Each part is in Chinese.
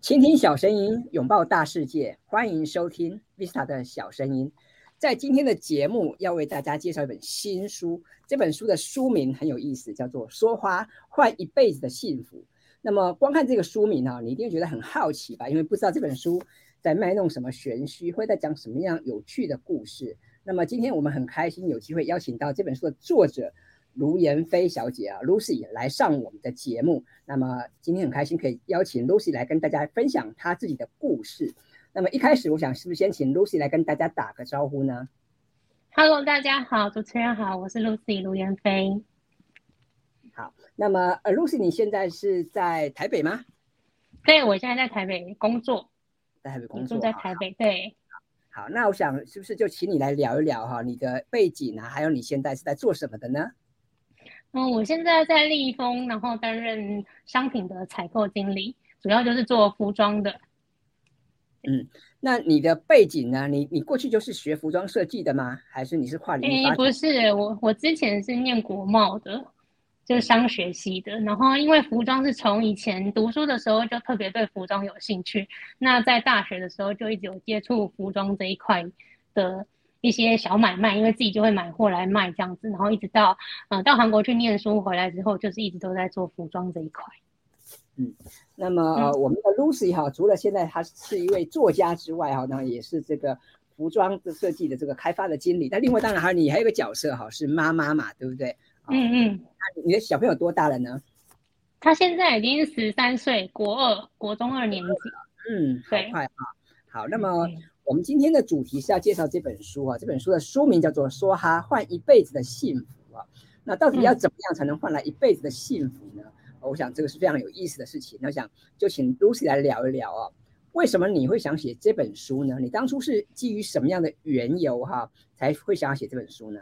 倾听小声音，拥抱大世界，欢迎收听 Vista 的小声音。在今天的节目，要为大家介绍一本新书。这本书的书名很有意思，叫做《说花换一辈子的幸福》。那么，光看这个书名啊，你一定觉得很好奇吧？因为不知道这本书在卖弄什么玄虚，会在讲什么样有趣的故事。那么，今天我们很开心有机会邀请到这本书的作者。卢妍飞小姐啊，Lucy 来上我们的节目。那么今天很开心可以邀请 Lucy 来跟大家分享她自己的故事。那么一开始，我想是不是先请 Lucy 来跟大家打个招呼呢？Hello，大家好，主持人好，我是 Lucy 卢妍飞。好，那么呃，Lucy 你现在是在台北吗？对，我现在在台北工作，在台北工作，住在台北。对。好，那我想是不是就请你来聊一聊哈，你的背景啊，还有你现在是在做什么的呢？嗯，我现在在立丰，然后担任商品的采购经理，主要就是做服装的。嗯，那你的背景呢？你你过去就是学服装设计的吗？还是你是跨领域？不是，我我之前是念国贸的，就是商学系的。然后因为服装是从以前读书的时候就特别对服装有兴趣，那在大学的时候就一直有接触服装这一块的。一些小买卖，因为自己就会买货来卖这样子，然后一直到嗯到韩国去念书回来之后，就是一直都在做服装这一块。嗯，那么呃我们的 Lucy 哈，除了现在她是一位作家之外哈，那也是这个服装的设计的这个开发的经理。那另外当然还有你还有一个角色哈，是妈妈嘛，对不对？嗯嗯。那你的小朋友多大了呢？他现在已经十三岁，国二，国中二年级。嗯，好快啊。好，那么。我们今天的主题是要介绍这本书啊，这本书的书名叫做《说哈换一辈子的幸福》啊。那到底要怎么样才能换来一辈子的幸福呢？我想这个是非常有意思的事情。那想就请 Lucy 来聊一聊啊，为什么你会想写这本书呢？你当初是基于什么样的缘由哈，才会想要写这本书呢？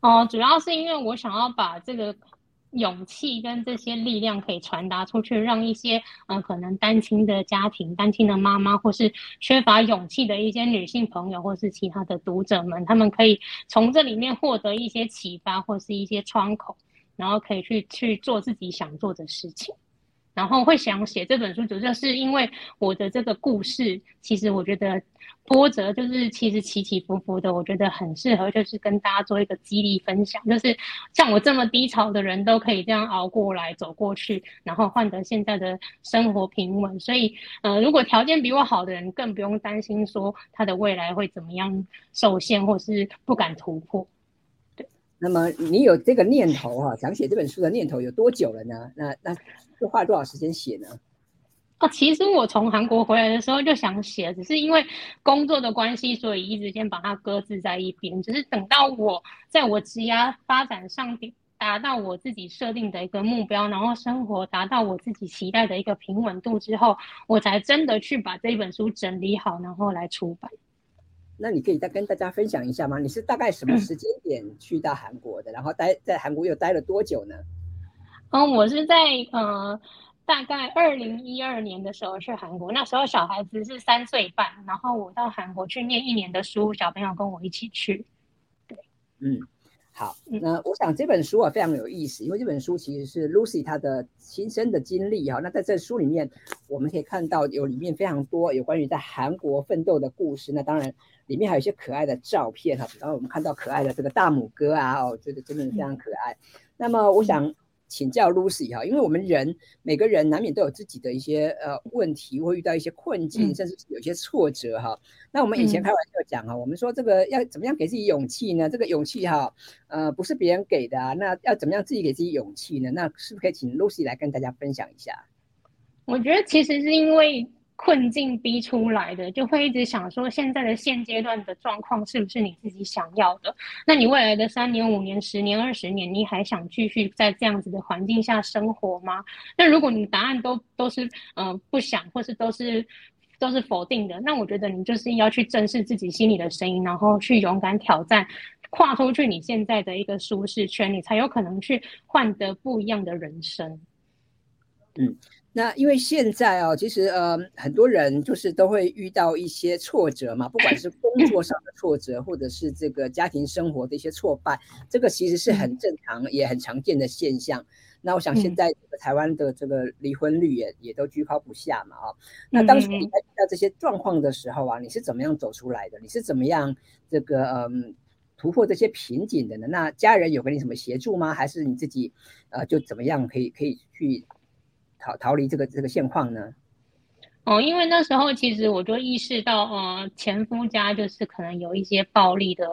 哦，主要是因为我想要把这个。勇气跟这些力量可以传达出去，让一些嗯可能单亲的家庭、单亲的妈妈，或是缺乏勇气的一些女性朋友，或是其他的读者们，他们可以从这里面获得一些启发，或是一些窗口，然后可以去去做自己想做的事情。然后会想写这本书，主要是因为我的这个故事，其实我觉得波折就是其实起起伏伏的，我觉得很适合就是跟大家做一个激励分享，就是像我这么低潮的人都可以这样熬过来走过去，然后换得现在的生活平稳。所以，呃，如果条件比我好的人，更不用担心说他的未来会怎么样受限，或是不敢突破。那么你有这个念头哈，想写这本书的念头有多久了呢？那那又花了多少时间写呢？啊，其实我从韩国回来的时候就想写，只是因为工作的关系，所以一直先把它搁置在一边。只是等到我在我职业发展上达到我自己设定的一个目标，然后生活达到我自己期待的一个平稳度之后，我才真的去把这本书整理好，然后来出版。那你可以再跟大家分享一下吗？你是大概什么时间点去到韩国的？然后待在韩国又待了多久呢？嗯，我是在呃大概二零一二年的时候去韩国，那时候小孩子是三岁半，然后我到韩国去念一年的书，小朋友跟我一起去。对，嗯。好，那我想这本书啊非常有意思，因为这本书其实是 Lucy 她的亲身的经历哈。那在这书里面，我们可以看到有里面非常多有关于在韩国奋斗的故事。那当然里面还有一些可爱的照片哈，比方我们看到可爱的这个大拇哥啊，哦，这个真的非常可爱。那么我想。请教 Lucy 哈，因为我们人每个人难免都有自己的一些呃问题，会遇到一些困境，甚至有些挫折哈。那我们以前开玩笑讲哈，我们说这个要怎么样给自己勇气呢？这个勇气哈，呃，不是别人给的啊。那要怎么样自己给自己勇气呢？那是不是可以请 Lucy 来跟大家分享一下？我觉得其实是因为。困境逼出来的，就会一直想说，现在的现阶段的状况是不是你自己想要的？那你未来的三年、五年、十年、二十年，你还想继续在这样子的环境下生活吗？那如果你答案都都是嗯不想，或是都是都是否定的，那我觉得你就是要去正视自己心里的声音，然后去勇敢挑战，跨出去你现在的一个舒适圈，你才有可能去换得不一样的人生。嗯。那因为现在啊，其实呃，很多人就是都会遇到一些挫折嘛，不管是工作上的挫折，或者是这个家庭生活的一些挫败，这个其实是很正常也很常见的现象。那我想现在台湾的这个离婚率也也都居高不下嘛啊。那当初你在遇到这些状况的时候啊，你是怎么样走出来的？你是怎么样这个嗯突破这些瓶颈的呢？那家人有给你什么协助吗？还是你自己呃就怎么样可以可以去逃逃离这个这个现况呢？哦，因为那时候其实我就意识到，呃，前夫家就是可能有一些暴力的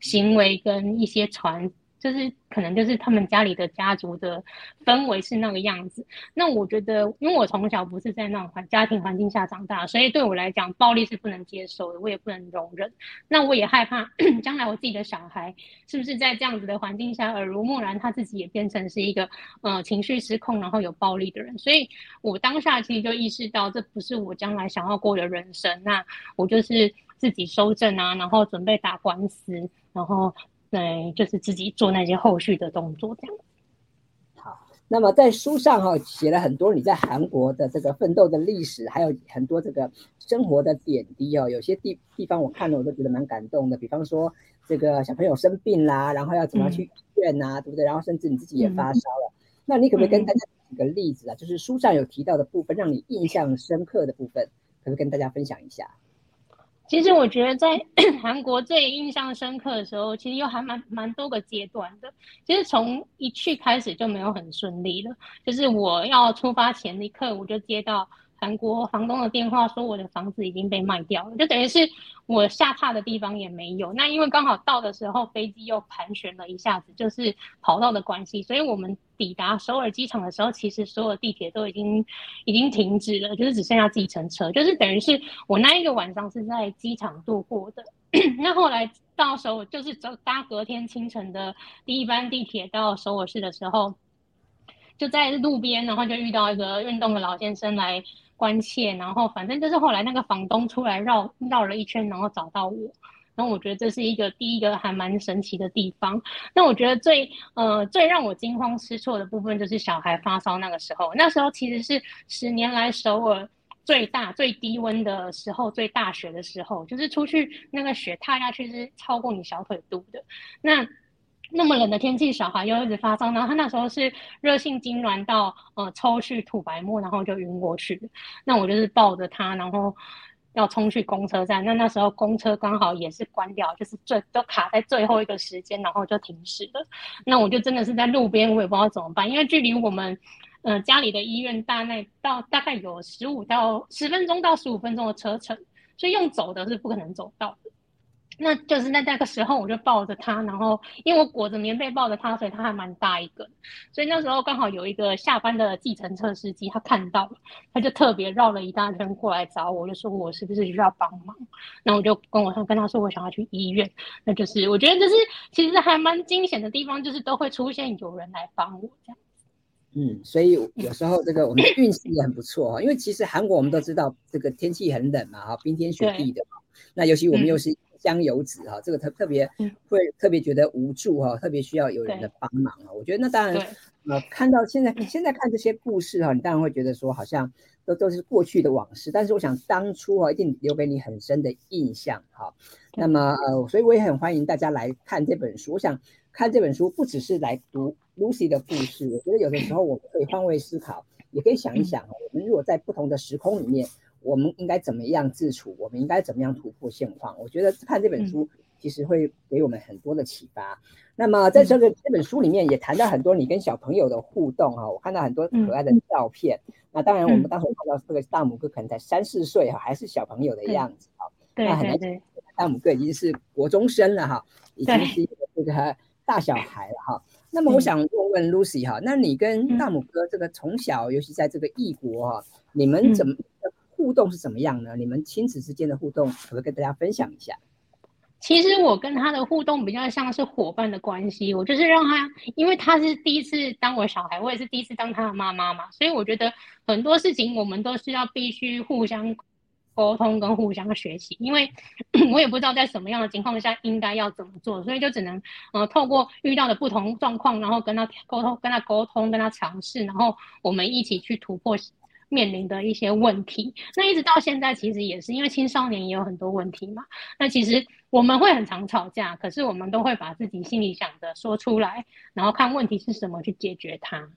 行为跟一些传。就是可能就是他们家里的家族的氛围是那个样子。那我觉得，因为我从小不是在那种环家庭环境下长大，所以对我来讲，暴力是不能接受的，我也不能容忍。那我也害怕 将来我自己的小孩是不是在这样子的环境下耳濡目染，他自己也变成是一个呃情绪失控，然后有暴力的人。所以我当下其实就意识到，这不是我将来想要过的人生。那我就是自己收正啊，然后准备打官司，然后。对，就是自己做那些后续的动作，这样。好，那么在书上哈写了很多你在韩国的这个奋斗的历史，还有很多这个生活的点滴哦。有些地地方我看了我都觉得蛮感动的，比方说这个小朋友生病啦，然后要怎么去医院呐，对不对？然后甚至你自己也发烧了，那你可不可以跟大家举个例子啊？就是书上有提到的部分，让你印象深刻的部分，可不可以跟大家分享一下？其实我觉得在 韩国最印象深刻的时候，其实有还蛮蛮多个阶段的。其实从一去开始就没有很顺利了，就是我要出发前一刻，我就接到。韩国房东的电话说我的房子已经被卖掉了，就等于是我下榻的地方也没有。那因为刚好到的时候飞机又盘旋了一下子，就是跑道的关系，所以我们抵达首尔机场的时候，其实所有地铁都已经已经停止了，就是只剩下计程车，就是等于是我那一个晚上是在机场度过的。那后来到时候就是走搭隔天清晨的第一班地铁到首尔市的时候，就在路边，然后就遇到一个运动的老先生来。关切，然后反正就是后来那个房东出来绕绕了一圈，然后找到我，然后我觉得这是一个第一个还蛮神奇的地方。那我觉得最呃最让我惊慌失措的部分就是小孩发烧那个时候，那时候其实是十年来首尔最大最低温的时候，最大雪的时候，就是出去那个雪踏下去是超过你小腿肚的。那那么冷的天气，小孩又一直发烧，然后他那时候是热性痉挛到呃抽去吐白沫，然后就晕过去。那我就是抱着他，然后要冲去公车站。那那时候公车刚好也是关掉，就是最都卡在最后一个时间，然后就停驶了。那我就真的是在路边，我也不知道怎么办，因为距离我们呃家里的医院大概到大概有十五到十分钟到十五分钟的车程，所以用走的是不可能走到的。那就是在那个时候，我就抱着他，然后因为我裹着棉被抱着他，所以他还蛮大一个，所以那时候刚好有一个下班的计程车司机，他看到了，他就特别绕了一大圈过来找我，就说我是不是需要帮忙？那我就跟我说跟他说我想要去医院，那就是我觉得就是其实还蛮惊险的地方，就是都会出现有人来帮我这样。嗯，所以有时候这个我们的运气也很不错哈，因为其实韩国我们都知道这个天气很冷嘛哈，冰天雪地的，那尤其我们又是。香油子哈，这个特特别会特别觉得无助哈，特别需要有人的帮忙啊。我觉得那当然，呃，看到现在现在看这些故事哈，你当然会觉得说好像都都是过去的往事。但是我想当初哈，一定留给你很深的印象哈。那么呃，所以我也很欢迎大家来看这本书。我想看这本书不只是来读 Lucy 的故事，我觉得有的时候我们可以换位思考，也可以想一想，我们如果在不同的时空里面。我们应该怎么样自处？我们应该怎么样突破现况？我觉得看这本书其实会给我们很多的启发。那么在这个这本书里面也谈到很多你跟小朋友的互动哈，我看到很多可爱的照片。那当然我们当时看到这个大拇哥可能才三四岁哈，还是小朋友的样子哈。那很难大拇哥已经是国中生了哈，已经是一个这个大小孩了哈。那么我想问问 Lucy 哈，那你跟大拇哥这个从小，尤其在这个异国哈，你们怎么？互动是怎么样呢？你们亲子之间的互动，可不可以跟大家分享一下？其实我跟他的互动比较像是伙伴的关系，我就是让他，因为他是第一次当我小孩，我也是第一次当他的妈妈嘛，所以我觉得很多事情我们都是要必须互相沟通跟互相学习，因为 我也不知道在什么样的情况下应该要怎么做，所以就只能呃透过遇到的不同状况，然后跟他沟通，跟他沟通，跟他尝试，然后我们一起去突破。面临的一些问题，那一直到现在其实也是因为青少年也有很多问题嘛。那其实我们会很常吵架，可是我们都会把自己心里想的说出来，然后看问题是什么去解决它。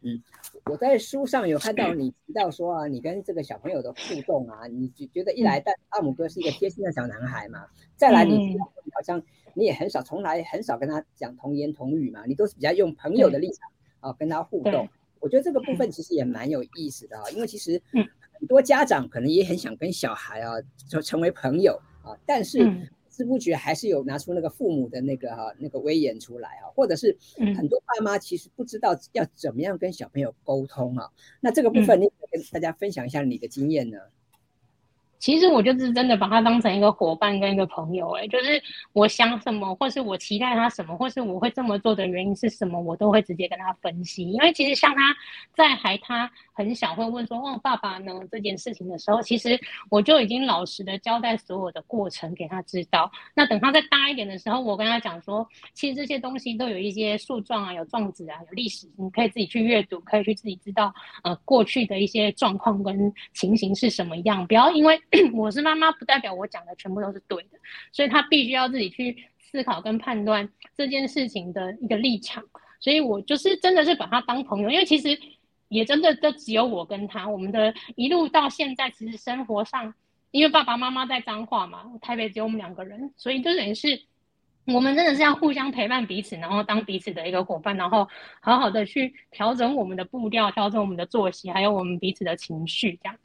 嗯，我在书上有看到你提到说啊，你跟这个小朋友的互动啊，你觉觉得一来，但阿姆哥是一个贴心的小男孩嘛，再来你好像你也很少，从来很少跟他讲童言童语嘛，你都是比较用朋友的立场啊跟他互动。我觉得这个部分其实也蛮有意思的啊，因为其实很多家长可能也很想跟小孩啊就成为朋友啊，但是。不知不觉还是有拿出那个父母的那个哈那个威严出来啊，或者是很多爸妈其实不知道要怎么样跟小朋友沟通啊。那这个部分，你跟大家分享一下你的经验呢？其实我就是真的把他当成一个伙伴跟一个朋友，哎，就是我想什么，或是我期待他什么，或是我会这么做的原因是什么，我都会直接跟他分析。因为其实像他在还他很小会问说，哦，爸爸呢这件事情的时候，其实我就已经老实的交代所有的过程给他知道。那等他再大一点的时候，我跟他讲说，其实这些东西都有一些树状啊，有状子啊，有历史，你可以自己去阅读，可以去自己知道，呃，过去的一些状况跟情形是什么样，不要因为。我是妈妈，不代表我讲的全部都是对的，所以他必须要自己去思考跟判断这件事情的一个立场。所以我就是真的是把他当朋友，因为其实也真的都只有我跟他，我们的一路到现在，其实生活上，因为爸爸妈妈在彰化嘛，台北只有我们两个人，所以就等于是我们真的是要互相陪伴彼此，然后当彼此的一个伙伴，然后好好的去调整我们的步调，调整我们的作息，还有我们彼此的情绪，这样。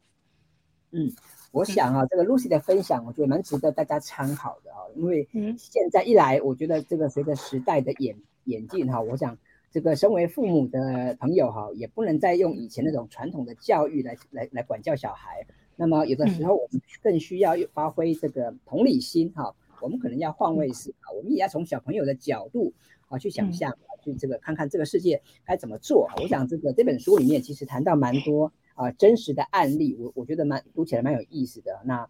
嗯。我想啊，这个 Lucy 的分享，我觉得蛮值得大家参考的啊。因为现在一来，我觉得这个随着时代的演演进哈，我想这个身为父母的朋友哈，也不能再用以前那种传统的教育来来来管教小孩。那么有的时候，我们更需要发挥这个同理心哈。我们可能要换位思考，我们也要从小朋友的角度啊去想象，去这个看看这个世界该怎么做。我想这个这本书里面其实谈到蛮多。啊，真实的案例，我我觉得蛮读起来蛮有意思的。那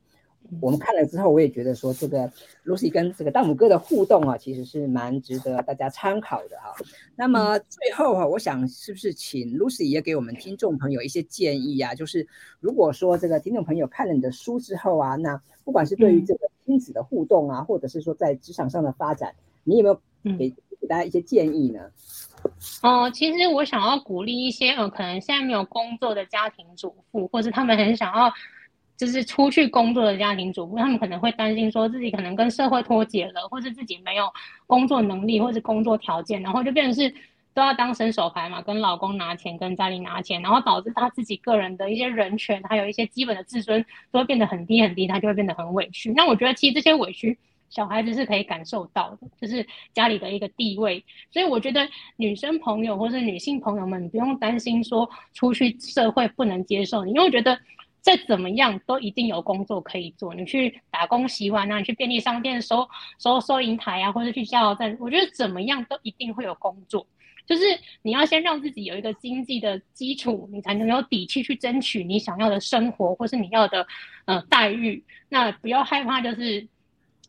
我们看了之后，我也觉得说，这个 Lucy 跟这个大拇哥的互动啊，其实是蛮值得大家参考的哈。那么最后哈，我想是不是请 Lucy 也给我们听众朋友一些建议啊？就是如果说这个听众朋友看了你的书之后啊，那不管是对于这个亲子的互动啊，或者是说在职场上的发展，你有没有给给大家一些建议呢？哦，其实我想要鼓励一些呃，可能现在没有工作的家庭主妇，或者他们很想要就是出去工作的家庭主妇，他们可能会担心说自己可能跟社会脱节了，或是自己没有工作能力或是工作条件，然后就变成是都要当伸手牌嘛，跟老公拿钱，跟家里拿钱，然后导致他自己个人的一些人权，还有一些基本的自尊都会变得很低很低，他就会变得很委屈。那我觉得其实这些委屈。小孩子是可以感受到的，就是家里的一个地位，所以我觉得女生朋友或是女性朋友们，你不用担心说出去社会不能接受你，因为我觉得再怎么样都一定有工作可以做。你去打工洗碗啊，你去便利商店收收收银台啊，或者去加油站，我觉得怎么样都一定会有工作。就是你要先让自己有一个经济的基础，你才能有底气去争取你想要的生活或是你要的呃待遇。那不要害怕，就是。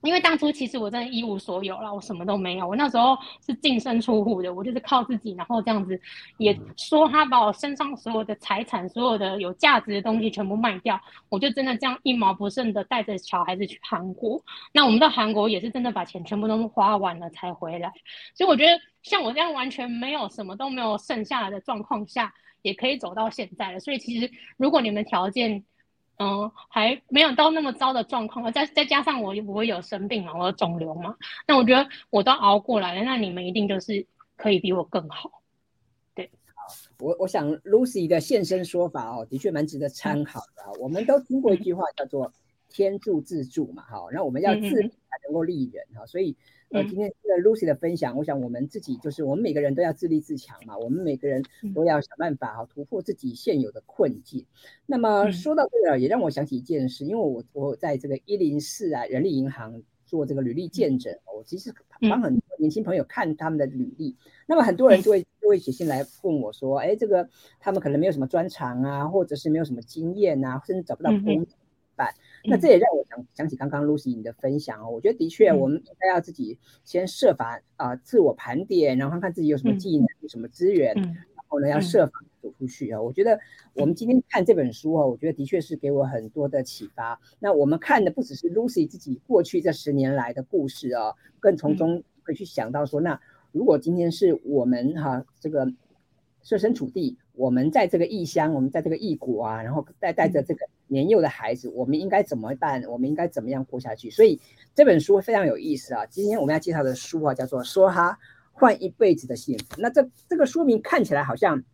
因为当初其实我真的一无所有了，我什么都没有。我那时候是净身出户的，我就是靠自己，然后这样子，也说他把我身上所有的财产、所有的有价值的东西全部卖掉，我就真的这样一毛不剩的带着小孩子去韩国。那我们到韩国也是真的把钱全部都花完了才回来。所以我觉得像我这样完全没有什么都没有剩下来的状况下，也可以走到现在了。所以其实如果你们条件，嗯，还没有到那么糟的状况，再再加上我我有生病嘛，我有肿瘤嘛，那我觉得我都熬过来了，那你们一定就是可以比我更好。对，好，我我想 Lucy 的现身说法哦，的确蛮值得参考的。我们都听过一句话叫做“天助自助”嘛，哈，那我们要自立才能够立人哈，所以。呃，今天这个 Lucy 的分享，我想我们自己就是我们每个人都要自立自强嘛，我们每个人都要想办法哈突破自己现有的困境。那么说到这个，也让我想起一件事，因为我我在这个一零四啊人力银行做这个履历见证，我其实帮很多年轻朋友看他们的履历，那么很多人就会就会写信来问我说，哎，这个他们可能没有什么专长啊，或者是没有什么经验啊，甚至找不到工作办。那这也让我想想起刚刚 Lucy 你的分享哦，我觉得的确我们应该要自己先设法啊自我盘点，然后看看自己有什么技能、有什么资源，然后呢要设法走出去啊。我觉得我们今天看这本书哦，我觉得的确是给我很多的启发。那我们看的不只是 Lucy 自己过去这十年来的故事哦，更从中会去想到说，那如果今天是我们哈这个设身处地，我们在这个异乡，我们在这个异国啊，然后带带着这个年幼的孩子，我们应该怎么办？我们应该怎么样过下去？所以这本书非常有意思啊！今天我们要介绍的书啊，叫做《说哈换一辈子的幸福》。那这这个书名看起来好像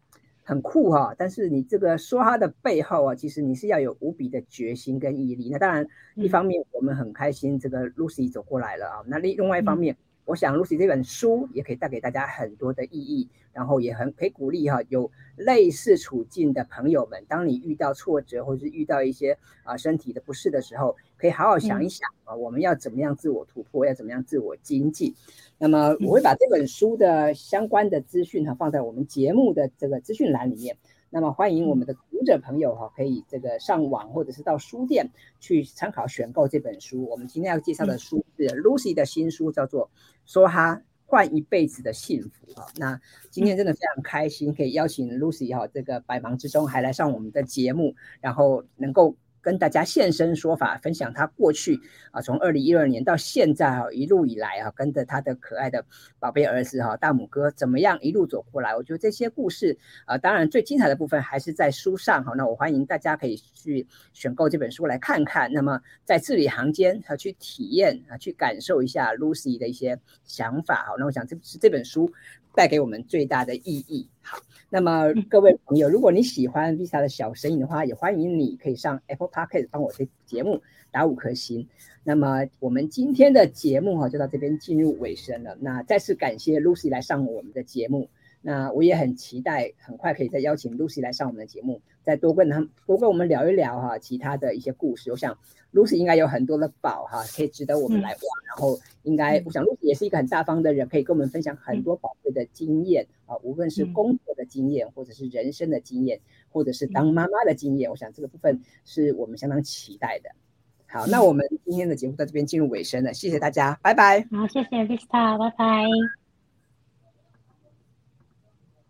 很酷哈，但是你这个说哈的背后啊，其实你是要有无比的决心跟毅力。那当然，一方面我们很开心，这个 Lucy 走过来了啊。那另另外一方面。我想，Lucy 这本书也可以带给大家很多的意义，然后也很可以鼓励哈，有类似处境的朋友们，当你遇到挫折或者是遇到一些啊身体的不适的时候，可以好好想一想啊，我们要怎么样自我突破，要怎么样自我精进。那么，我会把这本书的相关的资讯哈放在我们节目的这个资讯栏里面。那么欢迎我们的读者朋友哈，可以这个上网或者是到书店去参考选购这本书。我们今天要介绍的书是 Lucy 的新书，叫做《说哈换一辈子的幸福》哈。那今天真的非常开心，可以邀请 Lucy 哈，这个百忙之中还来上我们的节目，然后能够。跟大家现身说法，分享他过去啊，从二零一二年到现在啊，一路以来啊，跟着他的可爱的宝贝儿子哈，大拇哥怎么样一路走过来？我觉得这些故事啊，当然最精彩的部分还是在书上哈。那我欢迎大家可以去选购这本书来看看。那么在字里行间啊，去体验啊，去感受一下 Lucy 的一些想法哈。那我想这是这本书。带给我们最大的意义。好，那么各位朋友，如果你喜欢 Visa 的小身影的话，也欢迎你可以上 Apple Podcast 帮我这节目打五颗星。那么我们今天的节目哈就到这边进入尾声了。那再次感谢 Lucy 来上我们的节目。那我也很期待，很快可以再邀请 Lucy 来上我们的节目，再多跟他多跟我们聊一聊哈，其他的一些故事。我想 Lucy 应该有很多的宝哈，可以值得我们来挖。然后应该，我想 Lucy 也是一个很大方的人，可以跟我们分享很多宝贵的经验啊，无论是工作的经验，或者是人生的经验，或者是当妈妈的经验。我想这个部分是我们相当期待的。好，那我们今天的节目到这边进入尾声了，谢谢大家，拜拜。好，谢谢 Vista，拜拜。